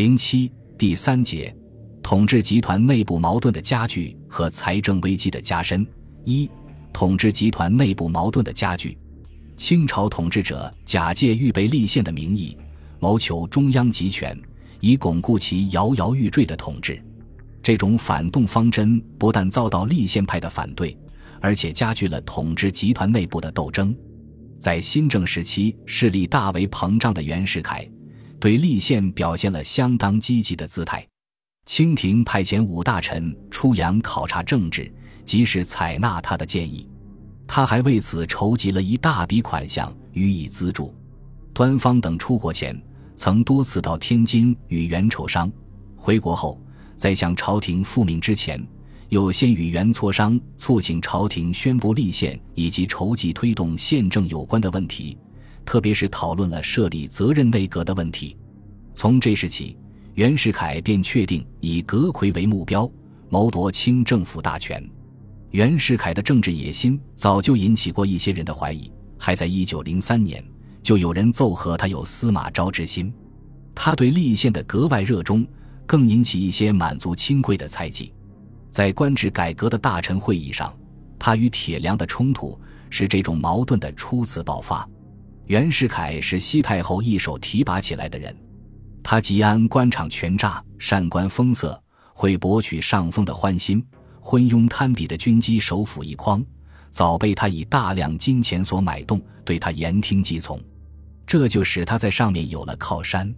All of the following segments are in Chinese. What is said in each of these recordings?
零七第三节，统治集团内部矛盾的加剧和财政危机的加深。一、统治集团内部矛盾的加剧。清朝统治者假借预备立宪的名义，谋求中央集权，以巩固其摇摇欲坠的统治。这种反动方针不但遭到立宪派的反对，而且加剧了统治集团内部的斗争。在新政时期势力大为膨胀的袁世凯。对立宪表现了相当积极的姿态，清廷派遣五大臣出洋考察政治，及时采纳他的建议。他还为此筹集了一大笔款项予以资助。端方等出国前，曾多次到天津与袁筹商；回国后，在向朝廷复命之前，又先与袁磋商，促请朝廷宣布立宪以及筹集推动宪政有关的问题。特别是讨论了设立责任内阁的问题。从这时起，袁世凯便确定以阁魁为目标，谋夺清政府大权。袁世凯的政治野心早就引起过一些人的怀疑，还在一九零三年，就有人奏和他有司马昭之心。他对立宪的格外热衷，更引起一些满族亲贵的猜忌。在官制改革的大臣会议上，他与铁良的冲突是这种矛盾的初次爆发。袁世凯是西太后一手提拔起来的人，他吉安官场权诈，善观风色，会博取上风的欢心，昏庸贪鄙的军机首辅一匡，早被他以大量金钱所买动，对他言听计从，这就使他在上面有了靠山。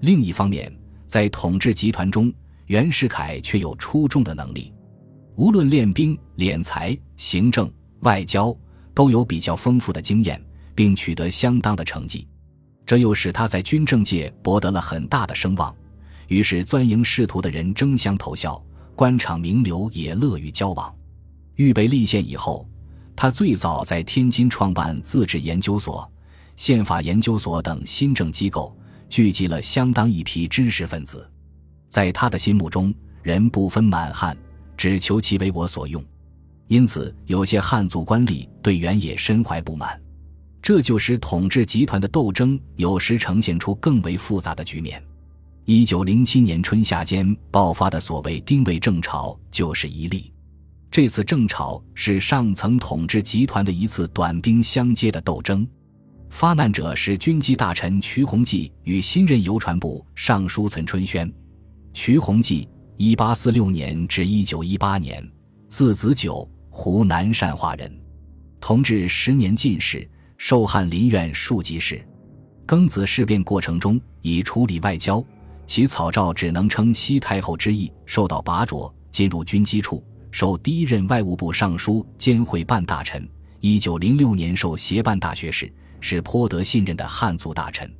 另一方面，在统治集团中，袁世凯却有出众的能力，无论练兵、敛财、行政、外交，都有比较丰富的经验。并取得相当的成绩，这又使他在军政界博得了很大的声望。于是，钻营仕途的人争相投效，官场名流也乐于交往。预备立宪以后，他最早在天津创办自治研究所、宪法研究所等新政机构，聚集了相当一批知识分子。在他的心目中，人不分满汉，只求其为我所用。因此，有些汉族官吏对袁也深怀不满。这就使统治集团的斗争有时呈现出更为复杂的局面。一九零七年春夏间爆发的所谓“丁未正潮”就是一例。这次正潮是上层统治集团的一次短兵相接的斗争。发难者是军机大臣瞿鸿基与新任邮传部尚书岑春轩。瞿鸿基，一八四六年至一九一八年，字子久，湖南善化人，同治十年进士。授翰林院庶吉士，庚子事变过程中，以处理外交，其草诏只能称西太后之意，受到拔擢，进入军机处，受第一任外务部尚书兼会办大臣。一九零六年受协办大学士，是颇得信任的汉族大臣。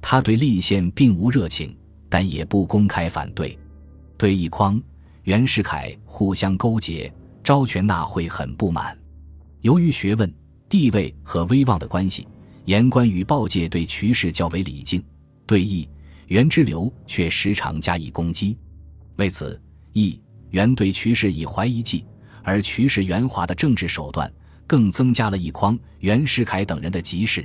他对立宪并无热情，但也不公开反对。对奕匡、袁世凯互相勾结，招权纳贿很不满。由于学问。地位和威望的关系，言官与报界对瞿氏较为礼敬，对义袁之流却时常加以攻击。为此，义袁对瞿氏以怀疑计，而瞿氏圆滑的政治手段更增加了一匡、袁世凯等人的急事。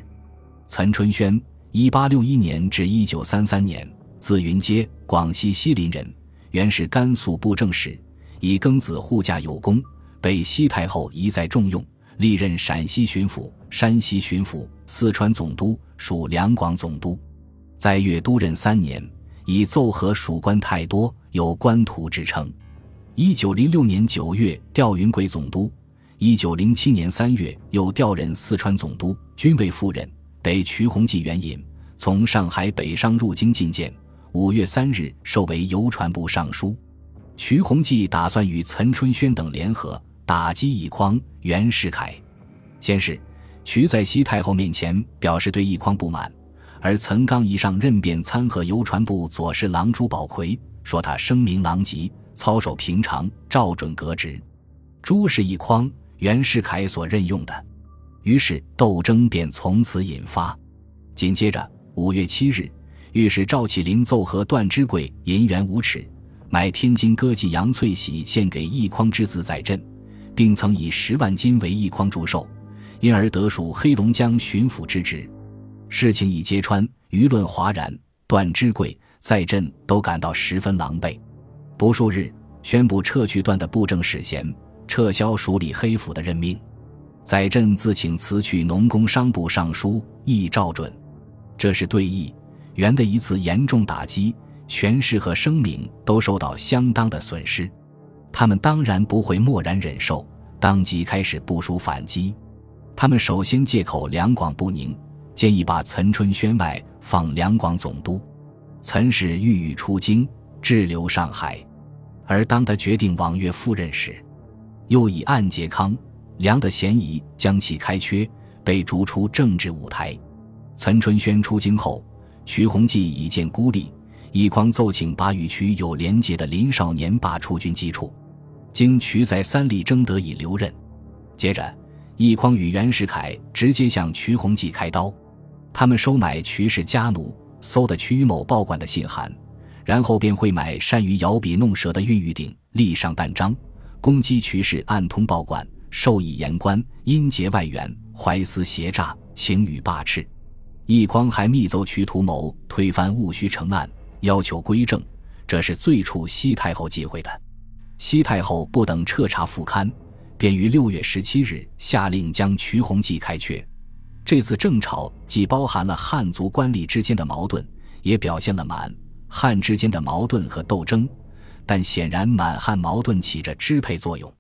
岑春轩，一八六一年至一九三三年，字云阶，广西西林人，原是甘肃布政使，以庚子护驾有功，被西太后一再重用。历任陕西巡抚、山西巡抚、四川总督、属两广总督，在粤督任三年，以奏和属官太多，有官途之称。一九零六年九月调云贵总督，一九零七年三月又调任四川总督，均为夫人，得瞿弘济援引，从上海北上入京觐见。五月三日授为邮传部尚书。瞿弘济打算与岑春轩等联合。打击奕匡、袁世凯。先是，瞿在西太后面前表示对奕匡不满，而岑刚一上任便参劾邮传部左侍郎朱宝奎，说他声名狼藉，操守平常，照准革职。朱是奕匡、袁世凯所任用的，于是斗争便从此引发。紧接着，五月七日，御史赵启麟奏和段之贵银元五尺，买天津歌妓杨翠喜献给奕匡之子载镇。并曾以十万金为一筐祝寿，因而得属黑龙江巡抚之职。事情已揭穿，舆论哗然。段之贵、在朕都感到十分狼狈。不数日，宣布撤去段的布政使衔，撤销署理黑府的任命。载镇自请辞去农工商部尚书，亦照准。这是对义元的一次严重打击，权势和声名都受到相当的损失。他们当然不会默然忍受，当即开始部署反击。他们首先借口两广不宁，建议把岑春轩外放两广总督。岑氏郁郁出京，滞留上海。而当他决定往粤赴任时，又以暗结康。梁的嫌疑将其开缺，被逐出政治舞台。岑春轩出京后，徐弘济已见孤立，奕匡奏请把与渠有连结的林少年罢出军机处。经渠在三力争得以留任。接着，奕匡与袁世凯直接向瞿弘济开刀，他们收买瞿氏家奴，搜的瞿某报馆的信函，然后便会买善于摇笔弄舌的郁玉鼎，立上弹章，攻击瞿氏暗通报馆。授以言官，阴结外援，怀私挟诈，情与霸斥。奕匡还密奏瞿图谋推翻戊戌成案，要求归正，这是最触西太后忌讳的。西太后不等彻查复刊，便于六月十七日下令将瞿弘济开缺。这次政潮既包含了汉族官吏之间的矛盾，也表现了满汉之间的矛盾和斗争，但显然满汉矛盾起着支配作用。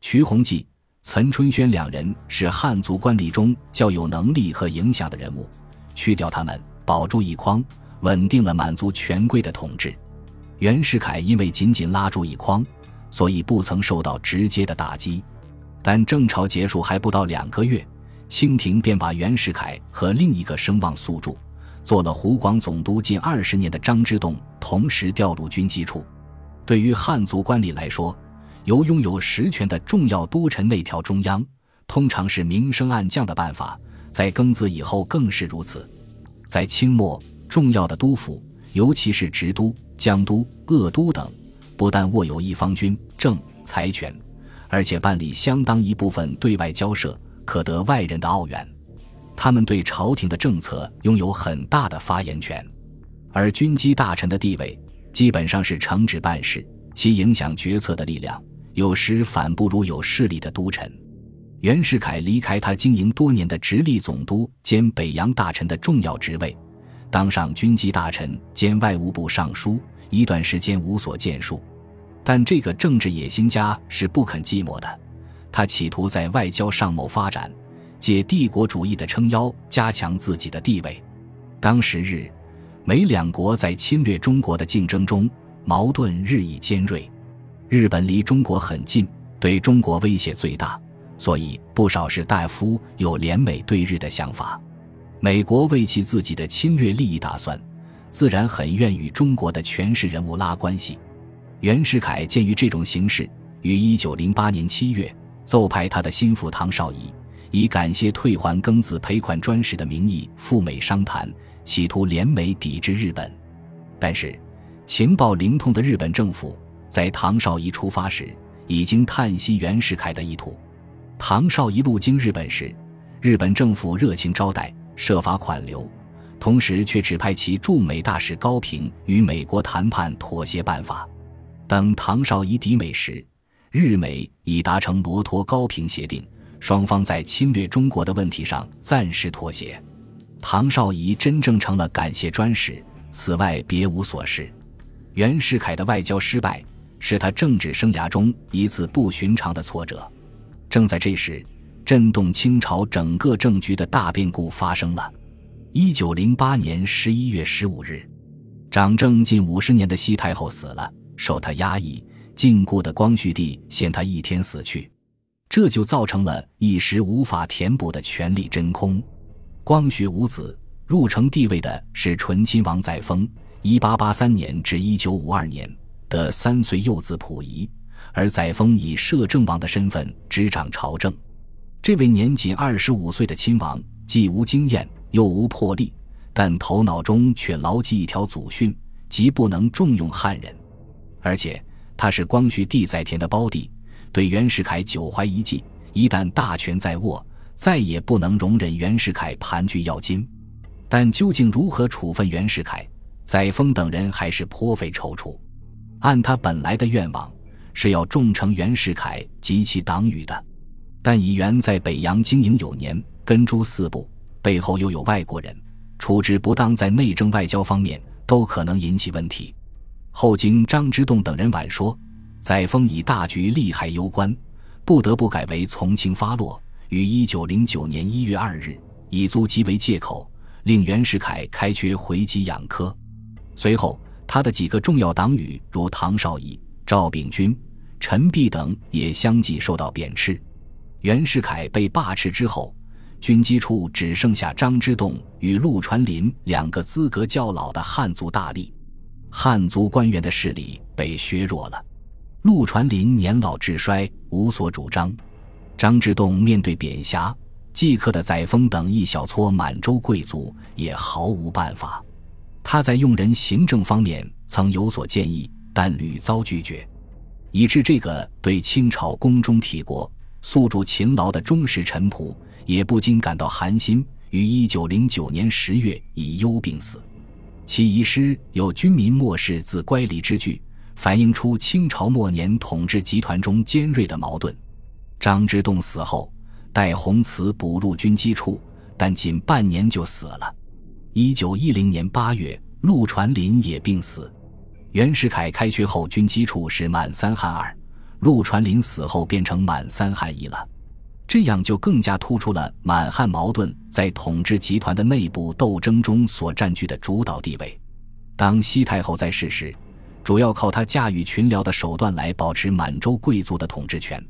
瞿弘济。岑春轩两人是汉族官吏中较有能力和影响的人物，去掉他们，保住一匡，稳定了满族权贵的统治。袁世凯因为紧紧拉住一匡，所以不曾受到直接的打击。但正朝结束还不到两个月，清廷便把袁世凯和另一个声望素著、做了湖广总督近二十年的张之洞同时调入军机处。对于汉族官吏来说，由拥有实权的重要都臣内调中央，通常是明升暗降的办法，在庚子以后更是如此。在清末，重要的督府，尤其是直督、江都、鄂都等，不但握有一方军政财权，而且办理相当一部分对外交涉，可得外人的奥援。他们对朝廷的政策拥有很大的发言权，而军机大臣的地位基本上是承旨办事，其影响决策的力量。有时反不如有势力的都臣。袁世凯离开他经营多年的直隶总督兼北洋大臣的重要职位，当上军机大臣兼外务部尚书，一段时间无所建树。但这个政治野心家是不肯寂寞的，他企图在外交上谋发展，借帝国主义的撑腰加强自己的地位。当时日美两国在侵略中国的竞争中，矛盾日益尖锐。日本离中国很近，对中国威胁最大，所以不少士大夫有联美对日的想法。美国为其自己的侵略利益打算，自然很愿与中国的权势人物拉关系。袁世凯鉴于这种形势，于一九零八年七月奏派他的心腹唐绍仪，以感谢退还庚子赔款专使的名义赴美商谈，企图联美抵制日本。但是，情报灵通的日本政府。在唐绍仪出发时，已经叹息袁世凯的意图。唐绍仪路经日本时，日本政府热情招待，设法款留，同时却指派其驻美大使高平与美国谈判妥协办法。等唐绍仪抵美时，日美已达成罗托高平协定，双方在侵略中国的问题上暂时妥协。唐绍仪真正成了感谢专使，此外别无所事。袁世凯的外交失败。是他政治生涯中一次不寻常的挫折。正在这时，震动清朝整个政局的大变故发生了。一九零八年十一月十五日，掌政近五十年的西太后死了，受他压抑禁锢的光绪帝限他一天死去，这就造成了一时无法填补的权力真空。光绪无子，入承帝位的是醇亲王载沣，一八八三年至一九五二年。的三岁幼子溥仪，而载沣以摄政王的身份执掌朝政。这位年仅二十五岁的亲王，既无经验又无魄力，但头脑中却牢记一条祖训：即不能重用汉人。而且他是光绪帝在田的胞弟，对袁世凯久怀一计。一旦大权在握，再也不能容忍袁世凯盘踞要津。但究竟如何处分袁世凯？载沣等人还是颇费踌躇。按他本来的愿望，是要重惩袁世凯及其党羽的，但以袁在北洋经营有年，根株四部，背后又有外国人，处置不当，在内政外交方面都可能引起问题。后经张之洞等人晚说，载沣以大局利害攸关，不得不改为从轻发落。于一九零九年一月二日，以租机为借口，令袁世凯开缺回籍养科。随后，他的几个重要党羽，如唐绍仪、赵秉钧、陈璧等，也相继受到贬斥。袁世凯被罢斥之后，军机处只剩下张之洞与陆传林两个资格较老的汉族大吏，汉族官员的势力被削弱了。陆传林年老志衰，无所主张。张之洞面对贬辖、即刻的载沣等一小撮满洲贵族，也毫无办法。他在用人行政方面曾有所建议，但屡遭拒绝，以致这个对清朝宫中体国宿主勤劳的忠实臣仆，也不禁感到寒心。于一九零九年十月以忧病死。其遗诗有“军民末世自乖离”之句，反映出清朝末年统治集团中尖锐的矛盾。张之洞死后，戴洪慈补入军机处，但仅半年就死了。一九一零年八月，陆传林也病死。袁世凯开学后，军机处是满三汉二，陆传林死后变成满三汉一了。这样就更加突出了满汉矛盾在统治集团的内部斗争中所占据的主导地位。当西太后在世时，主要靠他驾驭群僚的手段来保持满洲贵族的统治权。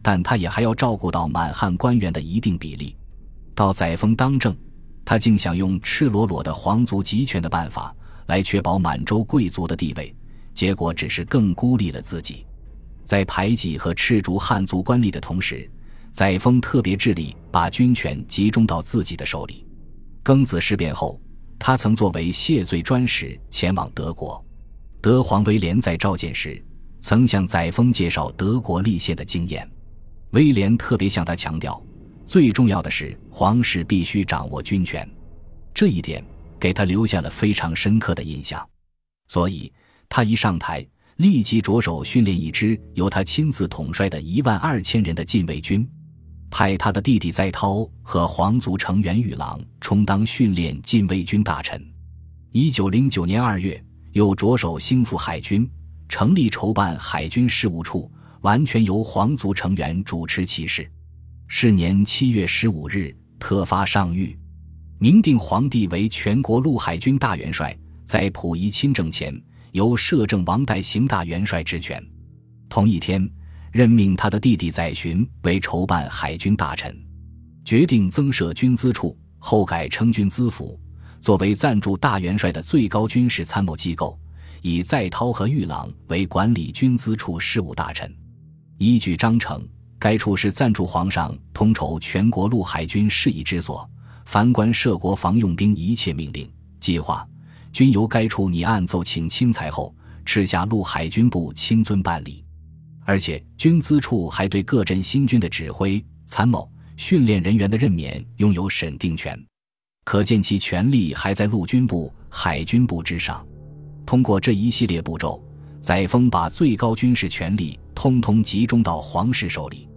但他也还要照顾到满汉官员的一定比例。到载沣当政，他竟想用赤裸裸的皇族集权的办法来确保满洲贵族的地位，结果只是更孤立了自己。在排挤和斥逐汉族官吏的同时，载沣特别致力把军权集中到自己的手里。庚子事变后，他曾作为谢罪专使前往德国。德皇威廉在召见时，曾向载沣介绍德国立宪的经验。威廉特别向他强调，最重要的是皇室必须掌握军权，这一点给他留下了非常深刻的印象。所以，他一上台，立即着手训练一支由他亲自统帅的一万二千人的禁卫军，派他的弟弟载涛和皇族成员玉郎充当训练禁卫军大臣。一九零九年二月，又着手兴复海军，成立筹办海军事务处。完全由皇族成员主持其事。是年七月十五日，特发上谕，明定皇帝为全国陆海军大元帅，在溥仪亲政前，由摄政王代行大元帅职权。同一天，任命他的弟弟载洵为筹办海军大臣，决定增设军资处，后改称军资府，作为赞助大元帅的最高军事参谋机构，以载涛和玉郎为管理军资处事务大臣。依据章程，该处是赞助皇上统筹全国陆海军事宜之所，凡关涉国防用兵一切命令计划，均由该处拟案奏请钦裁后，敕下陆海军部亲遵办理。而且，军资处还对各镇新军的指挥、参谋、训练人员的任免拥有审定权，可见其权力还在陆军部、海军部之上。通过这一系列步骤。载沣把最高军事权力通通集中到皇室手里，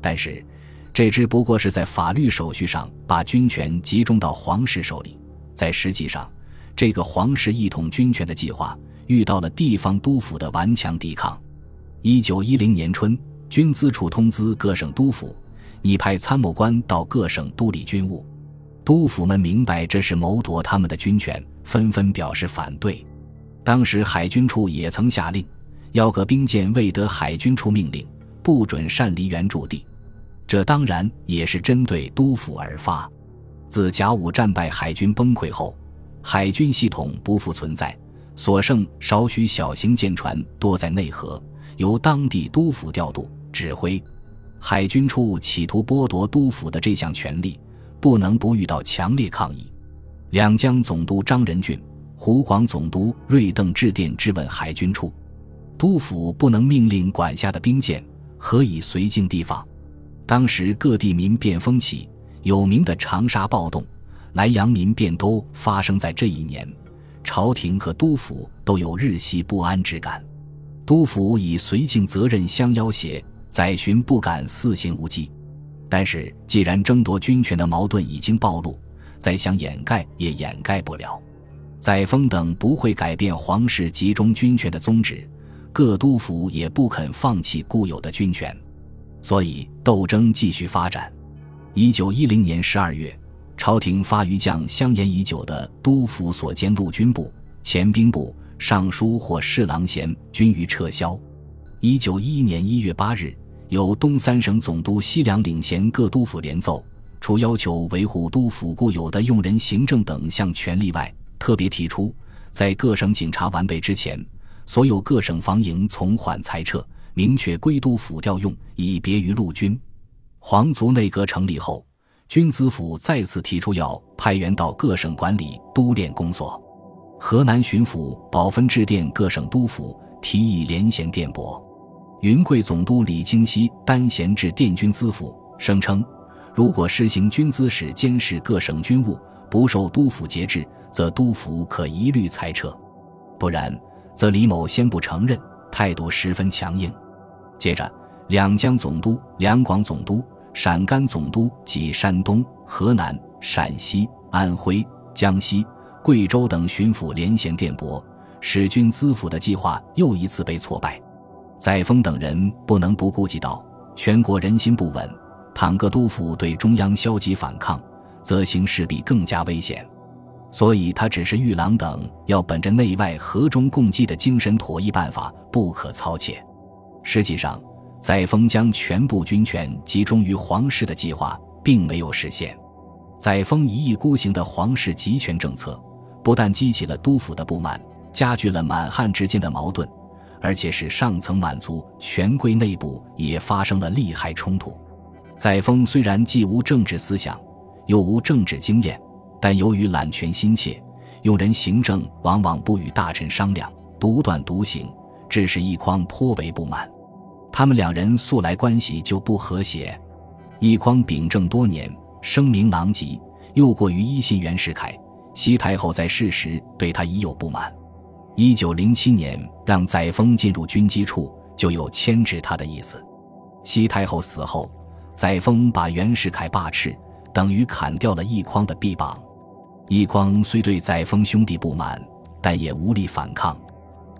但是，这只不过是在法律手续上把军权集中到皇室手里，在实际上，这个皇室一统军权的计划遇到了地方督府的顽强抵抗。一九一零年春，军资处通知各省督府，拟派参谋官到各省督理军务，督府们明白这是谋夺他们的军权，纷纷表示反对。当时海军处也曾下令，要各兵舰未得海军处命令，不准擅离原驻地。这当然也是针对督府而发。自甲午战败，海军崩溃后，海军系统不复存在，所剩少许小型舰船多在内河，由当地督府调度指挥。海军处企图剥夺督府的这项权利，不能不遇到强烈抗议。两江总督张仁俊。湖广总督瑞邓致电质问海军处，督府不能命令管辖的兵舰，何以随境地放？当时各地民变风起，有名的长沙暴动、莱阳民变都发生在这一年。朝廷和督府都有日系不安之感。督府以绥靖责任相要挟，载洵不敢肆行无忌。但是，既然争夺军权的矛盾已经暴露，再想掩盖也掩盖不了。载沣等不会改变皇室集中军权的宗旨，各督府也不肯放弃固有的军权，所以斗争继续发展。一九一零年十二月，朝廷发于将相延已久的督府所兼陆军部、前兵部。尚书或侍郎衔均予撤销。一九一一年一月八日，由东三省总督西凉领衔各督府联奏，除要求维护督府固有的用人、行政等项权利外，特别提出，在各省警察完备之前，所有各省防营从缓裁撤，明确归督府调用，以别于陆军。皇族内阁成立后，军资府再次提出要派员到各省管理督练工作。河南巡抚保分致电各省督府，提议联衔电拨。云贵总督李京熙单衔至电军资府，声称如果实行军资使监视各省军务，不受督府节制，则督府可一律裁撤；不然，则李某先不承认，态度十分强硬。接着，两江总督、两广总督、陕甘总督及山东、河南、陕西、安徽、江西。贵州等巡抚连衔电拨，使军资府的计划又一次被挫败。载沣等人不能不顾及到全国人心不稳，倘各督府对中央消极反抗，则形势必更加危险。所以他指示玉郎等要本着内外和中共济的精神妥议办法，不可操切。实际上，载沣将全部军权集中于皇室的计划并没有实现。载沣一意孤行的皇室集权政策。不但激起了督府的不满，加剧了满汉之间的矛盾，而且使上层满族权贵内部也发生了利害冲突。载沣虽然既无政治思想，又无政治经验，但由于揽权心切，用人行政往往不与大臣商量，独断独行，致使奕匡颇为不满。他们两人素来关系就不和谐。奕匡秉政多年，声名狼藉，又过于依信袁世凯。西太后在世时对他已有不满，一九零七年让载沣进入军机处，就有牵制他的意思。西太后死后，载沣把袁世凯罢斥，等于砍掉了奕匡的臂膀。奕匡虽对载沣兄弟不满，但也无力反抗。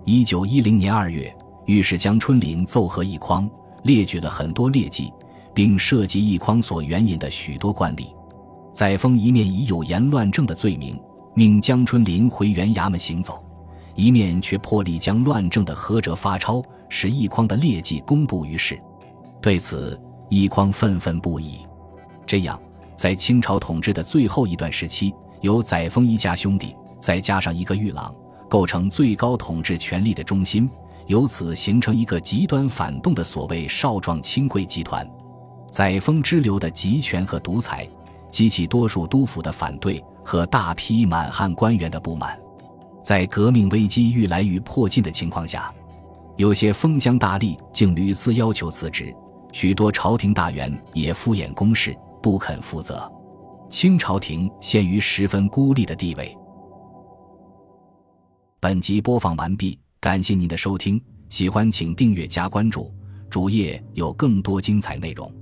一九一零年二月，御史江春林奏和奕匡，列举了很多劣迹，并涉及奕匡所援引的许多惯例。载沣一面以有言乱政的罪名命江春林回原衙门行走，一面却破例将乱政的合折发钞，使奕匡的劣迹公布于世。对此，奕匡愤愤不已。这样，在清朝统治的最后一段时期，由载沣一家兄弟再加上一个玉郎，构成最高统治权力的中心，由此形成一个极端反动的所谓少壮亲贵集团。载沣支流的集权和独裁。激起多数督府的反对和大批满汉官员的不满，在革命危机愈来愈迫近的情况下，有些封疆大吏竟屡次要求辞职，许多朝廷大员也敷衍公事，不肯负责，清朝廷陷于十分孤立的地位。本集播放完毕，感谢您的收听，喜欢请订阅加关注，主页有更多精彩内容。